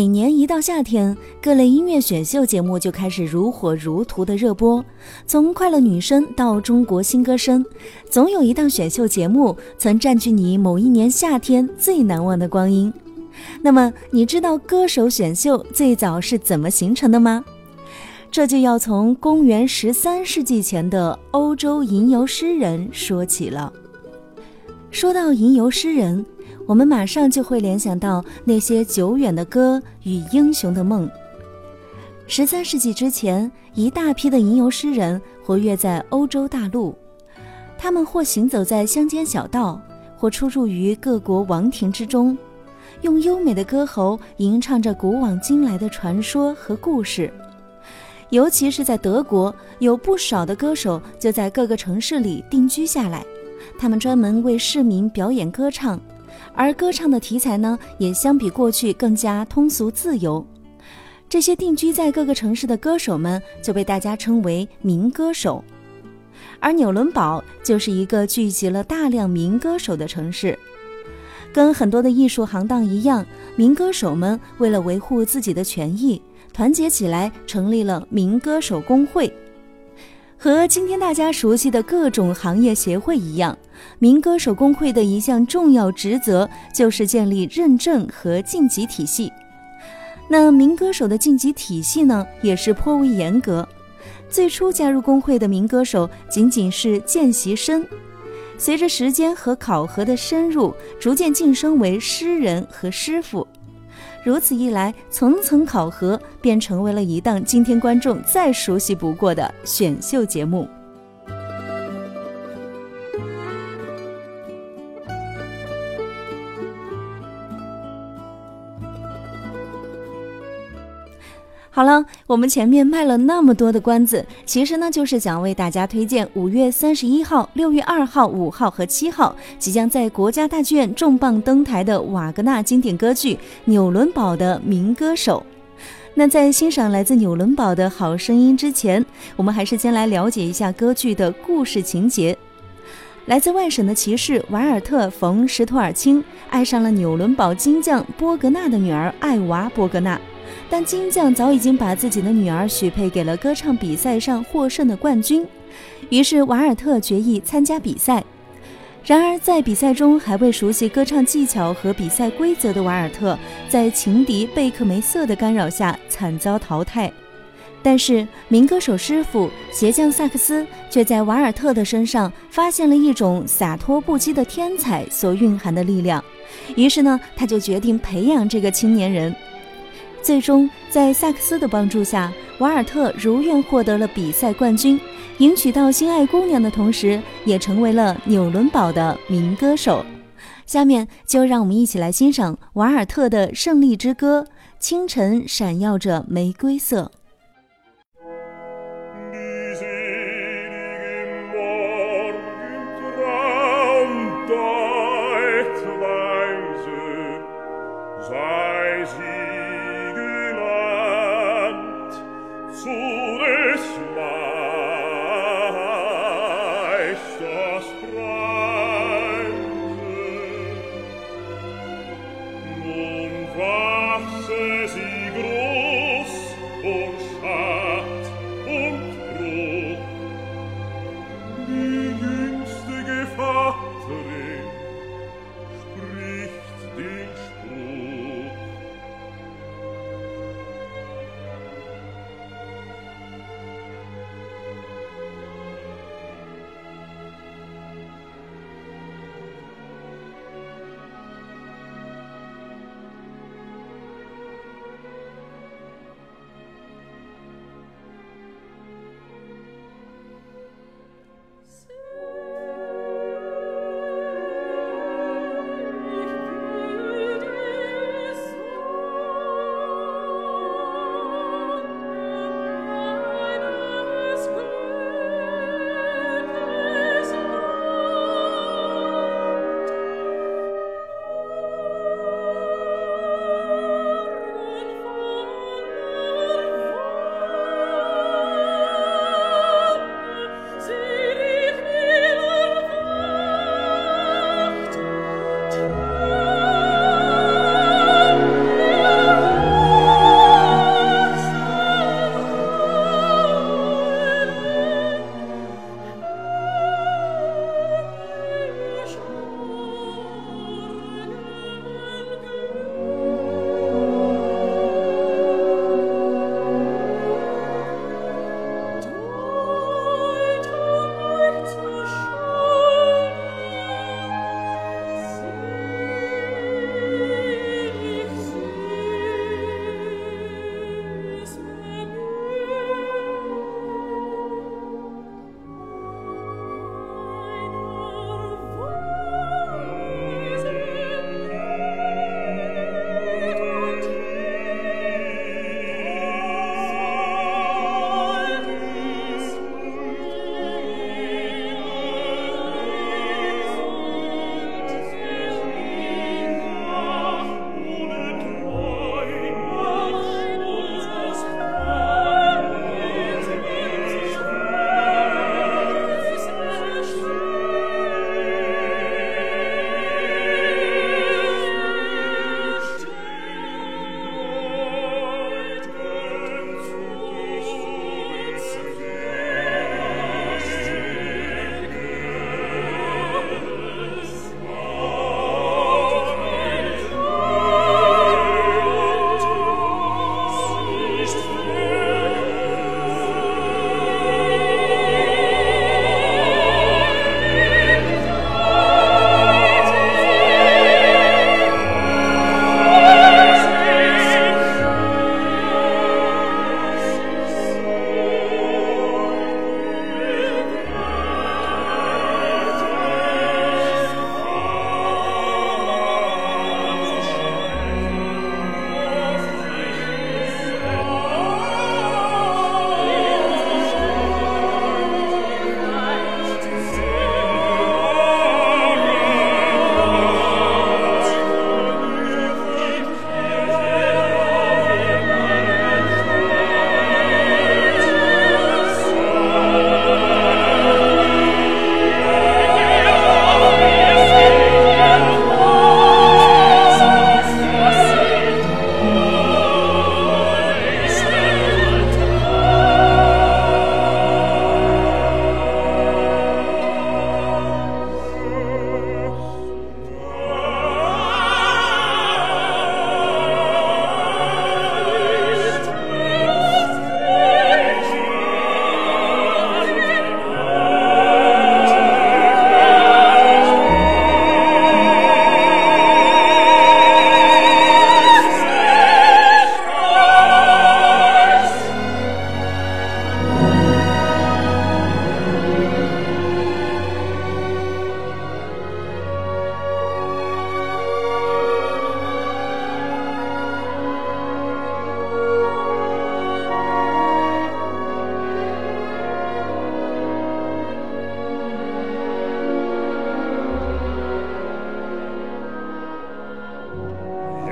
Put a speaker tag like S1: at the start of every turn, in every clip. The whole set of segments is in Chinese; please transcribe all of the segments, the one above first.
S1: 每年一到夏天，各类音乐选秀节目就开始如火如荼的热播。从快乐女声到中国新歌声，总有一档选秀节目曾占据你某一年夏天最难忘的光阴。那么，你知道歌手选秀最早是怎么形成的吗？这就要从公元十三世纪前的欧洲吟游诗人说起了。说到吟游诗人。我们马上就会联想到那些久远的歌与英雄的梦。十三世纪之前，一大批的吟游诗人活跃在欧洲大陆，他们或行走在乡间小道，或出入于各国王庭之中，用优美的歌喉吟唱着古往今来的传说和故事。尤其是在德国，有不少的歌手就在各个城市里定居下来，他们专门为市民表演歌唱。而歌唱的题材呢，也相比过去更加通俗自由。这些定居在各个城市的歌手们就被大家称为民歌手。而纽伦堡就是一个聚集了大量民歌手的城市。跟很多的艺术行当一样，民歌手们为了维护自己的权益，团结起来成立了民歌手工会。和今天大家熟悉的各种行业协会一样，民歌手工会的一项重要职责就是建立认证和晋级体系。那民歌手的晋级体系呢，也是颇为严格。最初加入工会的民歌手仅仅是见习生，随着时间和考核的深入，逐渐晋升为诗人和师傅。如此一来，层层考核便成为了一档今天观众再熟悉不过的选秀节目。好了，我们前面卖了那么多的关子，其实呢，就是想为大家推荐五月三十一号、六月二号、五号和七号即将在国家大剧院重磅登台的瓦格纳经典歌剧《纽伦堡的民歌手》。那在欣赏来自纽伦堡的好声音之前，我们还是先来了解一下歌剧的故事情节。来自外省的骑士瓦尔特·冯·施托尔钦爱上了纽伦堡金匠波格纳的女儿艾娃·波格纳。但金匠早已经把自己的女儿许配给了歌唱比赛上获胜的冠军，于是瓦尔特决意参加比赛。然而，在比赛中还未熟悉歌唱技巧和比赛规则的瓦尔特，在情敌贝克梅瑟的干扰下惨遭淘汰。但是，民歌手师傅鞋匠萨克斯却在瓦尔特的身上发现了一种洒脱不羁的天才所蕴含的力量，于是呢，他就决定培养这个青年人。最终，在萨克斯的帮助下，瓦尔特如愿获得了比赛冠军，迎娶到心爱姑娘的同时，也成为了纽伦堡的民歌手。下面就让我们一起来欣赏瓦尔特的胜利之歌：清晨闪耀着玫瑰色。
S2: lasse si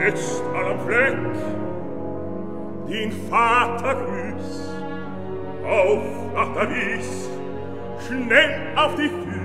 S2: jetzt allem Fleck. Den Vater grüß, auf nach Paris, schnell auf die Füße,